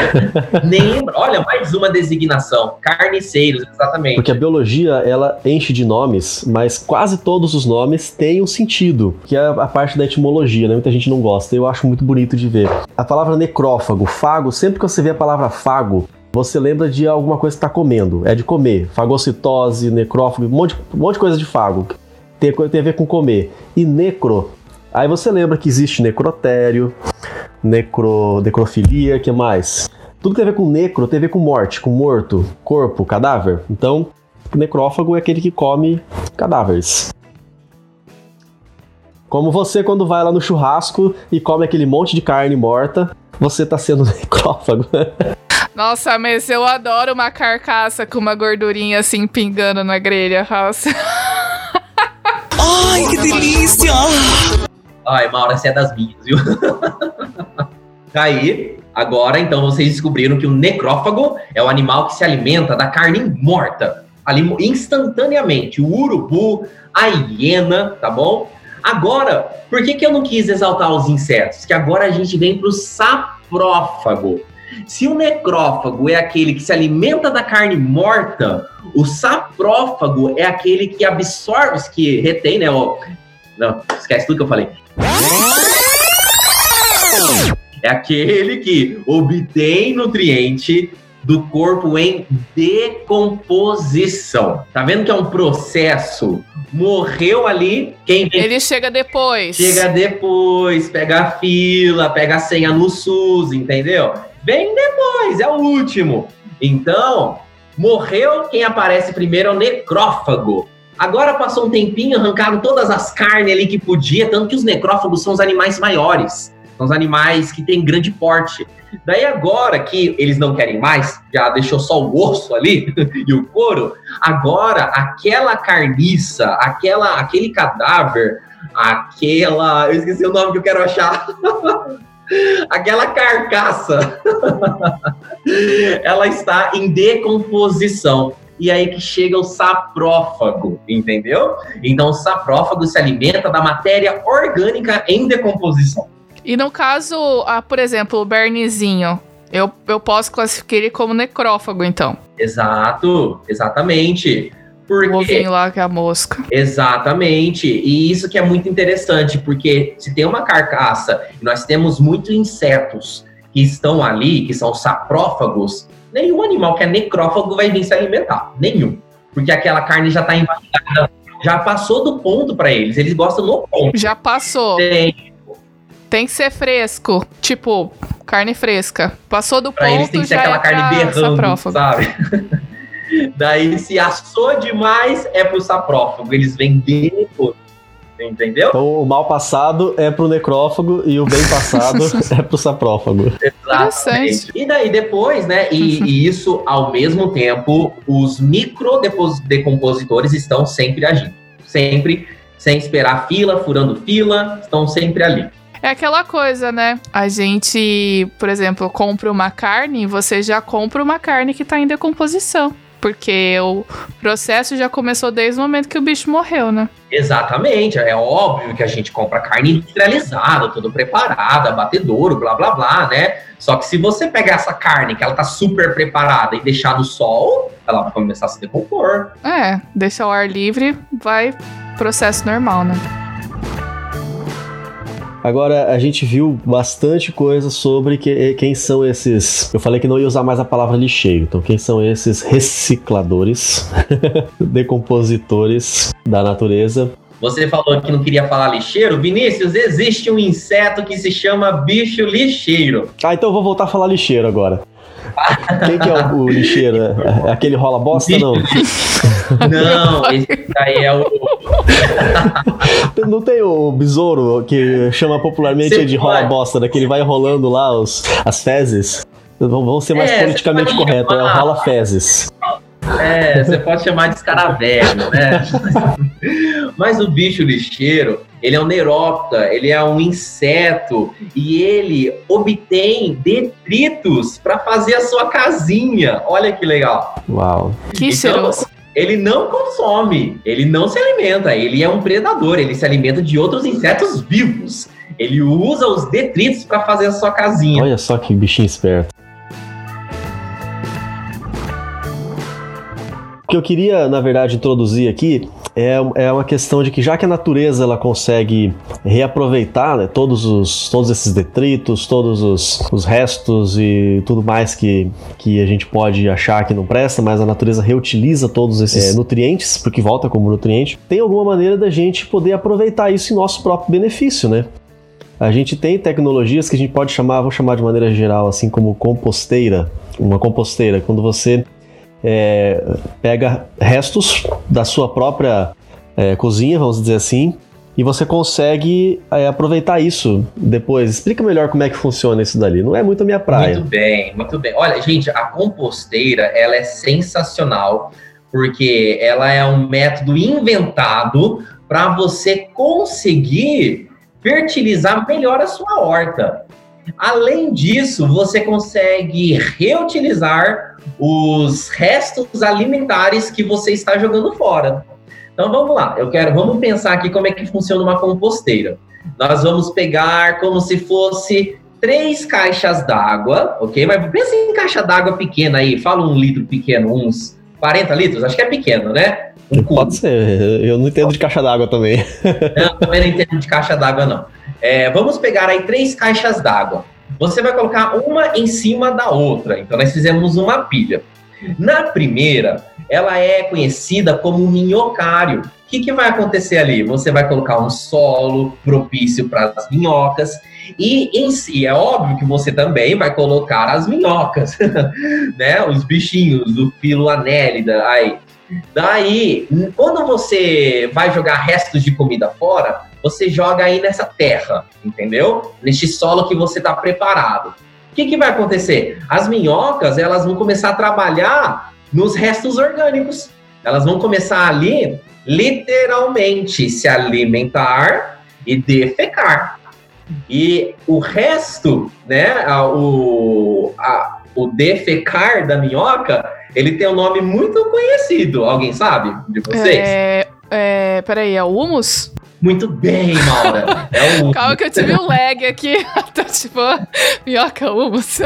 nem lembra. Olha, mais uma designação. Carniceiros, exatamente. Porque a biologia, ela enche de nomes, mas quase todos os nomes têm um sentido, que é a parte da etimologia, né? Muita gente não gosta, eu acho muito bonito de ver. A palavra necrófago, fago, sempre que você vê a palavra fago, você lembra de alguma coisa que está comendo, é de comer. Fagocitose, necrófago, um monte, um monte de coisa de fago. Tem, tem a ver com comer. E necro, aí você lembra que existe necrotério, necro, necrofilia, que mais? Tudo que tem a ver com necro tem a ver com morte, com morto, corpo, cadáver. Então, necrófago é aquele que come cadáveres. Como você quando vai lá no churrasco e come aquele monte de carne morta, você tá sendo necrófago. Nossa, mas eu adoro uma carcaça com uma gordurinha assim pingando na grelha, House. Ai, que delícia! Ai, Maura, você é das minhas, viu? Tá Aí, agora então vocês descobriram que o necrófago é o animal que se alimenta da carne morta, ali instantaneamente. O urubu, a hiena, tá bom? Agora, por que, que eu não quis exaltar os insetos? Que agora a gente vem pro saprófago. Se o necrófago é aquele que se alimenta da carne morta, o saprófago é aquele que absorve, que retém, né? ó, não, esquece tudo que eu falei. É aquele que obtém nutriente do corpo em decomposição. Tá vendo que é um processo? Morreu ali, quem Ele chega depois. chega depois, pega a fila, pega a senha no SUS, entendeu? Vem depois, é o último. Então, morreu, quem aparece primeiro é o necrófago. Agora passou um tempinho, arrancaram todas as carnes ali que podia, tanto que os necrófagos são os animais maiores. São os animais que têm grande porte. Daí agora que eles não querem mais, já deixou só o osso ali e o couro, agora aquela carniça, aquela, aquele cadáver, aquela. Eu esqueci o nome que eu quero achar. aquela carcaça. ela está em decomposição. E aí que chega o saprófago, entendeu? Então o saprófago se alimenta da matéria orgânica em decomposição. E no caso, ah, por exemplo, o Bernezinho, eu, eu posso classificar ele como necrófago, então. Exato, exatamente. O Porque ovinho lá que é a mosca. Exatamente. E isso que é muito interessante, porque se tem uma carcaça e nós temos muitos insetos que estão ali, que são saprófagos, nenhum animal que é necrófago vai vir se alimentar. Nenhum. Porque aquela carne já está envasinada, já passou do ponto para eles. Eles gostam no ponto. Já passou. Tem, Tem que ser fresco. Tipo, carne fresca. Passou do Pra ponto, eles tem que ser já aquela é carne pra berrando, saprófago. sabe? Daí, se assou demais, é pro saprófago. Eles vêm depois. Entendeu? Então o mal passado é pro necrófago e o bem passado é pro saprófago. Exatamente. E daí depois, né? E, e isso, ao mesmo tempo, os microdecompositores estão sempre agindo. Sempre, sem esperar fila, furando fila, estão sempre ali. É aquela coisa, né? A gente, por exemplo, compra uma carne, você já compra uma carne que tá em decomposição. Porque o processo já começou desde o momento que o bicho morreu, né? Exatamente, é óbvio que a gente compra carne industrializada, tudo preparada, batedouro, blá blá blá, né? Só que se você pegar essa carne que ela tá super preparada e deixar no sol, ela vai começar a se decompor. É, deixa o ar livre, vai processo normal, né? Agora, a gente viu bastante coisa sobre que- quem são esses. Eu falei que não ia usar mais a palavra lixeiro, então quem são esses recicladores, decompositores da natureza. Você falou que não queria falar lixeiro. Vinícius, existe um inseto que se chama bicho lixeiro. Ah, então eu vou voltar a falar lixeiro agora. Quem que é o, o lixeiro? É aquele rola bosta, não? Não, esse daí é o. Não tem o besouro que chama popularmente de rola bosta, né? Que ele vai rolando lá os, as fezes. Vamos ser mais É, politicamente correto, é o chamar- rola fezes. É, você pode chamar de escaravelho, né? Mas o bicho lixeiro, ele é um neurópta, ele é um inseto e ele obtém detritos para fazer a sua casinha. Olha que legal. Uau. Que Então, cheiroso. Ele não consome, ele não se alimenta, ele é um predador, ele se alimenta de outros insetos vivos. Ele usa os detritos para fazer a sua casinha. Olha só que bichinho esperto. O que eu queria, na verdade, introduzir aqui é, é uma questão de que já que a natureza ela consegue reaproveitar né, todos, os, todos esses detritos, todos os, os restos e tudo mais que, que a gente pode achar que não presta, mas a natureza reutiliza todos esses é, nutrientes, porque volta como nutriente, tem alguma maneira da gente poder aproveitar isso em nosso próprio benefício, né? A gente tem tecnologias que a gente pode chamar, vou chamar de maneira geral, assim como composteira. Uma composteira, quando você é, pega restos da sua própria é, cozinha, vamos dizer assim, e você consegue é, aproveitar isso depois. Explica melhor como é que funciona isso dali. Não é muito a minha praia. Muito bem, muito bem. Olha, gente, a composteira, ela é sensacional, porque ela é um método inventado para você conseguir fertilizar melhor a sua horta. Além disso, você consegue reutilizar os restos alimentares que você está jogando fora. Então vamos lá, eu quero, vamos pensar aqui como é que funciona uma composteira. Nós vamos pegar como se fosse três caixas d'água, ok? Mas pensa em caixa d'água pequena aí, fala um litro pequeno, uns 40 litros, acho que é pequeno, né? Um. Pode ser, eu não entendo de caixa d'água também. Não, também não entendo de caixa d'água, não. É, vamos pegar aí três caixas d'água. Você vai colocar uma em cima da outra. Então, nós fizemos uma pilha. Na primeira, ela é conhecida como minhocário. O que, que vai acontecer ali? Você vai colocar um solo propício para as minhocas. E em si, é óbvio que você também vai colocar as minhocas, né? Os bichinhos do filo anélida aí. Daí, quando você vai jogar restos de comida fora, você joga aí nessa terra, entendeu? Neste solo que você está preparado. O que, que vai acontecer? As minhocas, elas vão começar a trabalhar nos restos orgânicos. Elas vão começar ali, literalmente, se alimentar e defecar. E o resto, né, a- o, a- o defecar da minhoca, ele tem um nome muito conhecido. Alguém sabe de vocês? É, é, peraí, é o humus? Muito bem, Maura. É o Calma que eu tive um lag aqui. tá tipo, minhoca humus.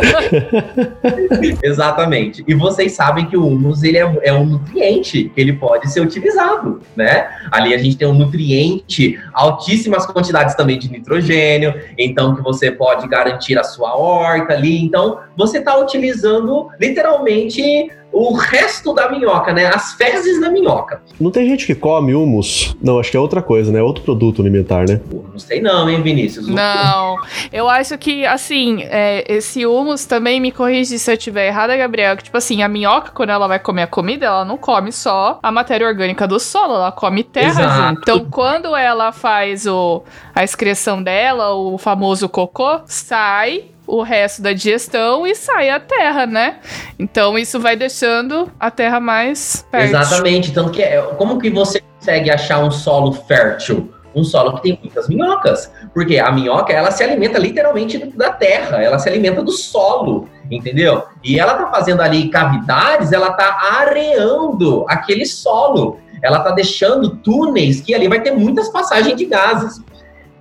Exatamente. E vocês sabem que o humus ele é, é um nutriente que ele pode ser utilizado, né? Ali a gente tem um nutriente, altíssimas quantidades também de nitrogênio, então que você pode garantir a sua horta ali. Então você está utilizando literalmente o resto da minhoca, né? As fezes da minhoca. Não tem gente que come humus? Não, acho que é outra coisa, né? É outro produto alimentar, né? Não sei não, hein, Vinícius? Não, eu acho que, assim, é, esse humus também me corrige se eu estiver errada, Gabriel. Que, tipo assim, a minhoca, quando ela vai comer a comida, ela não come só a matéria orgânica do solo, ela come terra Exato. junto. Então, quando ela faz o, a excreção dela, o famoso cocô, sai o resto da digestão e sai a terra, né? Então, isso vai deixando a terra mais fértil. Exatamente. Tanto que é, como que você consegue achar um solo fértil? um solo que tem muitas minhocas. Porque a minhoca, ela se alimenta literalmente da terra, ela se alimenta do solo, entendeu? E ela tá fazendo ali cavidades, ela tá areando aquele solo. Ela tá deixando túneis que ali vai ter muitas passagens de gases.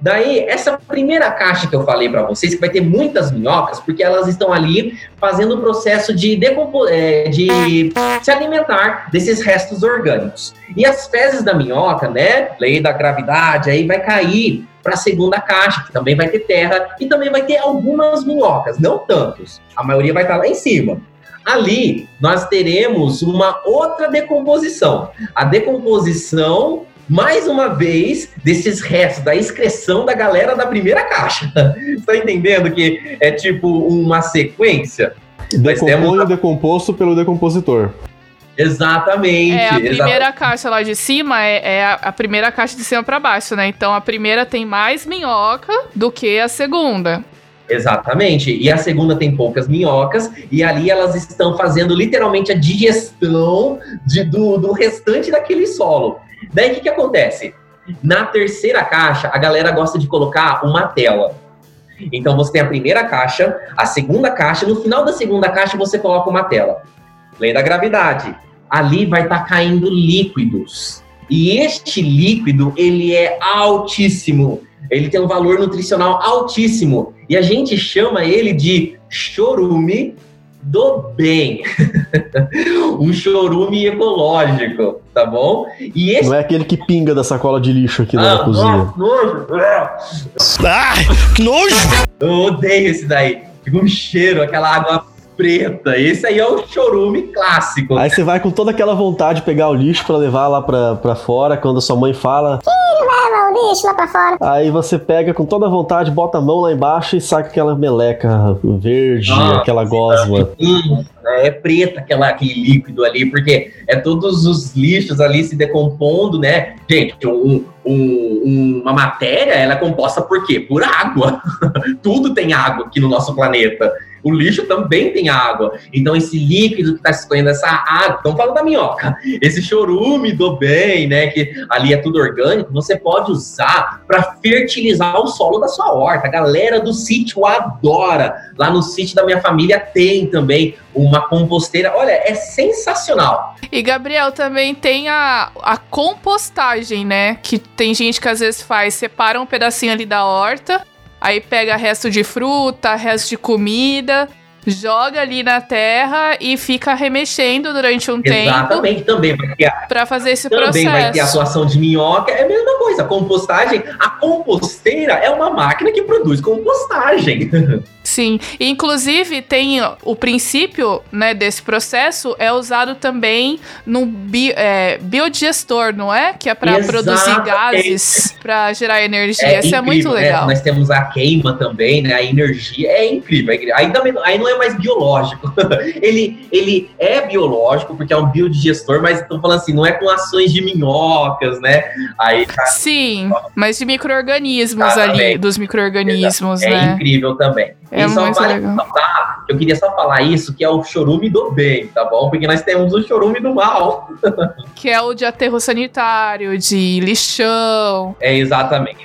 Daí, essa primeira caixa que eu falei para vocês, que vai ter muitas minhocas, porque elas estão ali fazendo o processo de, é, de se alimentar desses restos orgânicos. E as fezes da minhoca, né, lei da gravidade, aí vai cair para a segunda caixa, que também vai ter terra, e também vai ter algumas minhocas, não tantos. A maioria vai estar lá em cima. Ali, nós teremos uma outra decomposição. A decomposição mais uma vez, desses restos, da excreção da galera da primeira caixa. Está entendendo que é tipo uma sequência? Decompõe temos... o decomposto pelo decompositor. Exatamente. É, a primeira exatamente. caixa lá de cima é, é a, a, primeira caixa de cima para baixo, né? Então a primeira tem mais minhoca do que a segunda. Exatamente. E a segunda tem poucas minhocas, e ali elas estão fazendo literalmente a digestão de, do, do restante daquele solo. Daí o que, que acontece? Na terceira caixa, a galera gosta de colocar uma tela. Então você tem a primeira caixa, a segunda caixa, no final da segunda caixa você coloca uma tela. Lei da gravidade. Ali vai estar tá caindo líquidos. E este líquido, ele é altíssimo. Ele tem um valor nutricional altíssimo. E a gente chama ele de chorume do bem. um chorume ecológico, tá bom? E esse... Não é aquele que pinga da sacola de lixo aqui ah, na cozinha. Nojo! Ah, nojo! Eu odeio esse daí. Fica um cheiro, aquela água preta. Esse aí é o chorume clássico. Aí você vai com toda aquela vontade de pegar o lixo para levar lá pra, pra fora, quando a sua mãe fala. Filho, leva o lixo lá pra fora. Aí você pega com toda a vontade, bota a mão lá embaixo e saca aquela meleca verde, ah, aquela gosma. É preta aquela, aquele líquido ali, porque é todos os lixos ali se decompondo, né? Gente, um, um, uma matéria, ela é composta por quê? Por água. Tudo tem água aqui no nosso planeta o lixo também tem água. Então, esse líquido que está escorrendo, essa água, estamos falando da minhoca, esse chorume do bem, né, que ali é tudo orgânico, você pode usar para fertilizar o solo da sua horta. A galera do sítio adora. Lá no sítio da minha família tem também uma composteira. Olha, é sensacional. E Gabriel também tem a, a compostagem, né? Que tem gente que às vezes faz, separa um pedacinho ali da horta Aí pega resto de fruta, resto de comida, joga ali na terra e fica remexendo durante um Exatamente, tempo. Exatamente, também vai para fazer esse também processo. Também vai ter atuação de minhoca, é a mesma coisa. A compostagem, a composteira é uma máquina que produz compostagem. Sim, inclusive tem o princípio né, desse processo é usado também no bi, é, biodigestor, não é? Que é para produzir gases, para gerar energia. É Isso incrível, é muito né? legal. Né? Nós temos a queima também, né? A energia é incrível. É incrível. Aí, também, aí não é mais biológico. ele, ele é biológico porque é um biodigestor, mas estão falando assim, não é com ações de minhocas, né? Aí, tá... Sim, mas de micro-organismos ali, dos micro-organismos, é né? É incrível também. É e só vale falar, eu queria só falar isso, que é o chorume do bem, tá bom? Porque nós temos o chorume do mal. que é o de aterro sanitário, de lixão. É, exatamente.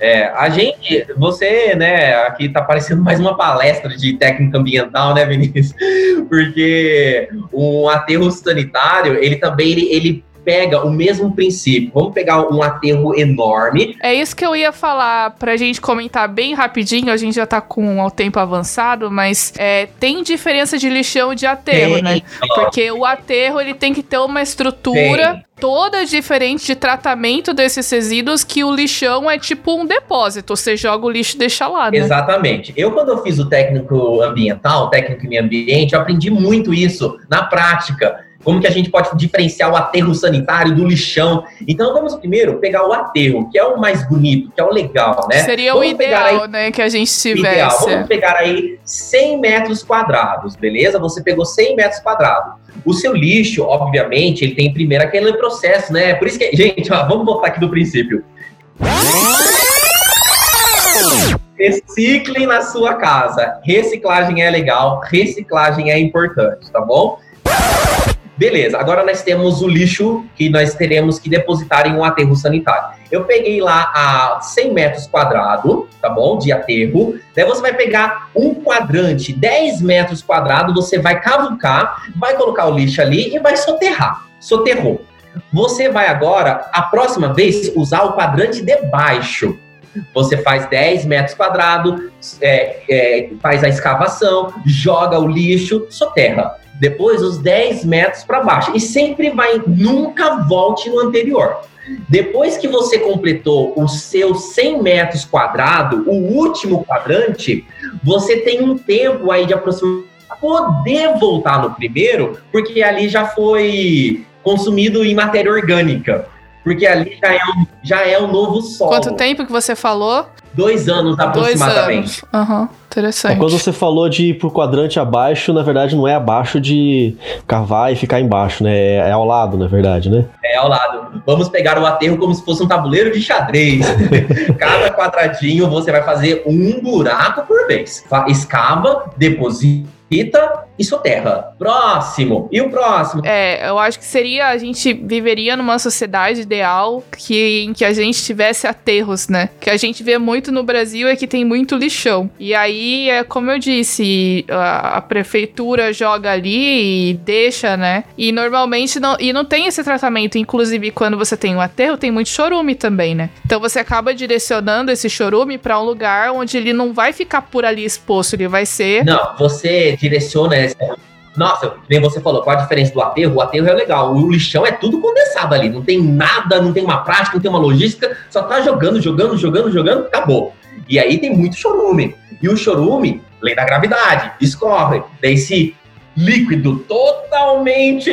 É, a gente, você, né, aqui tá parecendo mais uma palestra de técnica ambiental, né, Vinícius? Porque o aterro sanitário, ele também, ele, ele pega o mesmo princípio. Vamos pegar um aterro enorme. É isso que eu ia falar pra gente comentar bem rapidinho. A gente já tá com o tempo avançado, mas é, tem diferença de lixão e de aterro, tem, né? Porque o aterro ele tem que ter uma estrutura. Tem toda diferente de tratamento desses resíduos que o lixão é tipo um depósito. Você joga o lixo e deixa lá, né? Exatamente. Eu, quando eu fiz o técnico ambiental, técnico em meio ambiente, eu aprendi muito isso na prática. Como que a gente pode diferenciar o aterro sanitário do lixão? Então vamos primeiro pegar o aterro, que é o mais bonito, que é o legal, né? Seria vamos o ideal, aí, né, que a gente tivesse. Ideal. Vamos pegar aí 100 metros quadrados, beleza? Você pegou 100 metros quadrados. O seu lixo, obviamente, ele tem primeiro aquele processo, né? Por isso que, gente, ó, vamos voltar aqui do princípio. Reciclem na sua casa. Reciclagem é legal, reciclagem é importante, tá bom? Beleza, agora nós temos o lixo que nós teremos que depositar em um aterro sanitário. Eu peguei lá a 100 metros quadrados, tá bom? De aterro. Daí você vai pegar um quadrante, 10 metros quadrados, você vai cavucar, vai colocar o lixo ali e vai soterrar. Soterrou. Você vai agora, a próxima vez, usar o quadrante de baixo. Você faz 10 metros quadrados, é, é, faz a escavação, joga o lixo, soterra. Depois, os 10 metros para baixo. E sempre vai, nunca volte no anterior. Depois que você completou os seus 100 metros quadrados, o último quadrante, você tem um tempo aí de aproximadamente poder voltar no primeiro, porque ali já foi consumido em matéria orgânica. Porque ali já é um, já é um novo solo. Quanto tempo que você falou? Dois anos aproximadamente. Dois anos. Uhum. Interessante. É, quando você falou de ir pro quadrante abaixo, na verdade não é abaixo de cavar e ficar embaixo, né? É, é ao lado, na verdade, né? É ao lado. Vamos pegar o aterro como se fosse um tabuleiro de xadrez. Cada quadradinho você vai fazer um buraco por vez. Escava, deposita Ita e soterra. Próximo. E o próximo? É, eu acho que seria. A gente viveria numa sociedade ideal que, em que a gente tivesse aterros, né? Que a gente vê muito no Brasil é que tem muito lixão. E aí, é como eu disse, a, a prefeitura joga ali e deixa, né? E normalmente não. E não tem esse tratamento. Inclusive, quando você tem um aterro, tem muito chorume também, né? Então você acaba direcionando esse chorume para um lugar onde ele não vai ficar por ali exposto, ele vai ser. Não, você direciona essa. Nossa, nem você falou, qual a diferença do aterro? O aterro é legal, o lixão é tudo condensado ali, não tem nada, não tem uma prática, não tem uma logística, só tá jogando, jogando, jogando, jogando, acabou. E aí tem muito chorume. E o chorume, lei da gravidade, escorre. Daí se líquido totalmente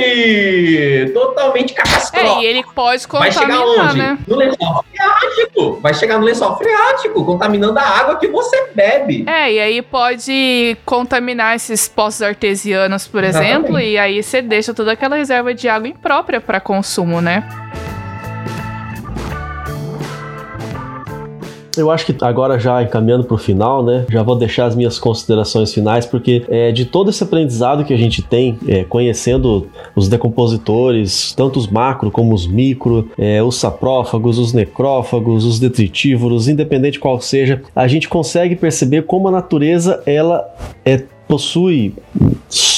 totalmente catastrófico. É, e ele pode contaminar, vai chegar onde? né? No lençol freático. Vai chegar no lençol freático, contaminando a água que você bebe. É, e aí pode contaminar esses poços artesianos, por Exatamente. exemplo, e aí você deixa toda aquela reserva de água imprópria para consumo, né? Eu acho que agora já encaminhando para o final, né? Já vou deixar as minhas considerações finais, porque é, de todo esse aprendizado que a gente tem, é, conhecendo os decompositores, tanto os macro como os micro, é, os saprófagos, os necrófagos, os detritívoros, independente qual seja, a gente consegue perceber como a natureza ela é possui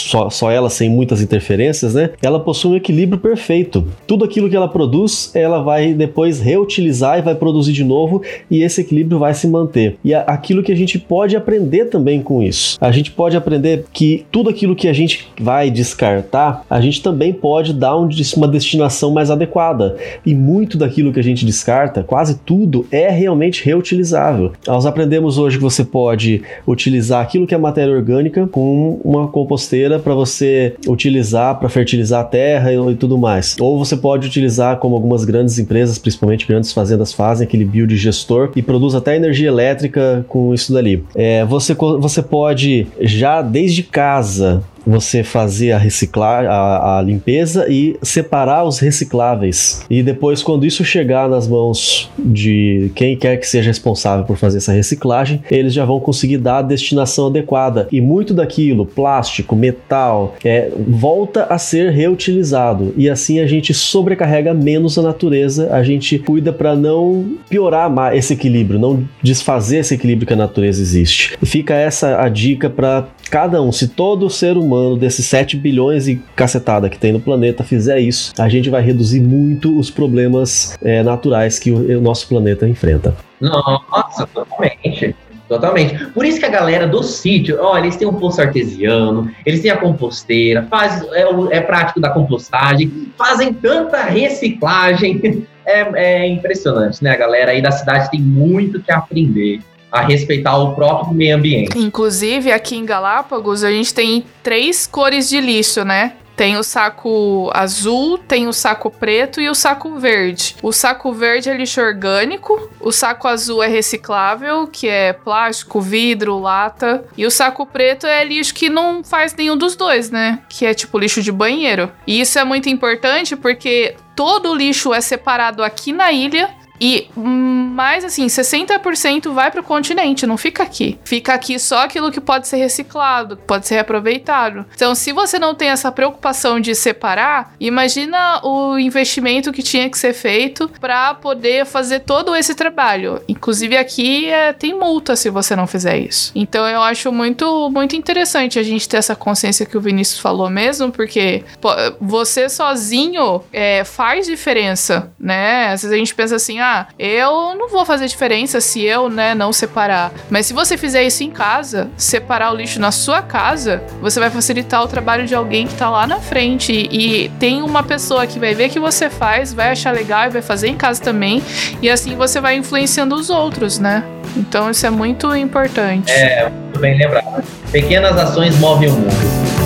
só, só ela sem muitas interferências, né? Ela possui um equilíbrio perfeito. Tudo aquilo que ela produz, ela vai depois reutilizar e vai produzir de novo, e esse equilíbrio vai se manter. E aquilo que a gente pode aprender também com isso. A gente pode aprender que tudo aquilo que a gente vai descartar, a gente também pode dar um, uma destinação mais adequada. E muito daquilo que a gente descarta, quase tudo, é realmente reutilizável. Nós aprendemos hoje que você pode utilizar aquilo que é matéria orgânica com uma composteira para você utilizar para fertilizar a terra e, e, tudo mais. Ou você pode utilizar, como algumas grandes empresas, principalmente grandes fazendas, fazem aquele biodigestor e produz até energia elétrica com isso dali. É, você, você pode já desde casa você fazer a reciclar, a, a, limpeza e separar os recicláveis. E depois, quando isso chegar nas mãos de quem quer que seja responsável por fazer essa reciclagem, eles já vão conseguir dar a destinação adequada. E muito daquilo, plástico, metal, é, volta a ser reutilizado. E assim a gente sobrecarrega menos a natureza, a gente cuida para não piorar esse equilíbrio, não desfazer esse equilíbrio que a natureza existe. E fica essa a dica para cada um. Se todo ser humano humano, desses 7 bilhões e cacetada que tem no planeta, fizer isso, a gente vai reduzir muito os problemas é, naturais que o, o nosso planeta enfrenta. Nossa, totalmente. Totalmente. Por isso que a galera do sítio, ó, eles têm um poço artesiano, eles têm a composteira, faz, é, é prático da compostagem, fazem tanta reciclagem. É, é impressionante, né? A galera aí da cidade tem muito que aprender a respeitar o próprio meio ambiente. Inclusive, aqui em Galápagos, a gente tem três cores de lixo, né? Tem o saco azul, tem o saco preto e o saco verde. O saco verde é lixo orgânico, o saco azul é reciclável, que é plástico, vidro, lata, e o saco preto é lixo que não faz nenhum dos dois, né? Que é tipo lixo de banheiro. E isso é muito importante porque todo o lixo é separado aqui na ilha E mais assim, 60% vai pro continente, não fica aqui. Fica aqui só aquilo que pode ser reciclado, pode ser reaproveitado. Então, se você não tem essa preocupação de separar, imagina o investimento que tinha que ser feito para poder fazer todo esse trabalho. Inclusive aqui é, tem multa se você não fizer isso. Então eu acho muito muito interessante a gente ter essa consciência que o Vinícius falou mesmo, porque pô, você sozinho é, faz diferença, né? Às vezes a gente pensa assim, ah, eu não vou fazer diferença se eu, né, não separar. Mas se você fizer isso em casa, separar o lixo na sua casa, você vai facilitar o trabalho de alguém que tá lá na frente e, e tem uma pessoa que vai ver que você faz, vai achar legal e vai fazer em casa também, e assim você vai influenciando os outros, né? Então isso é muito importante. É, muito bem lembrado. Pequenas ações movem o mundo.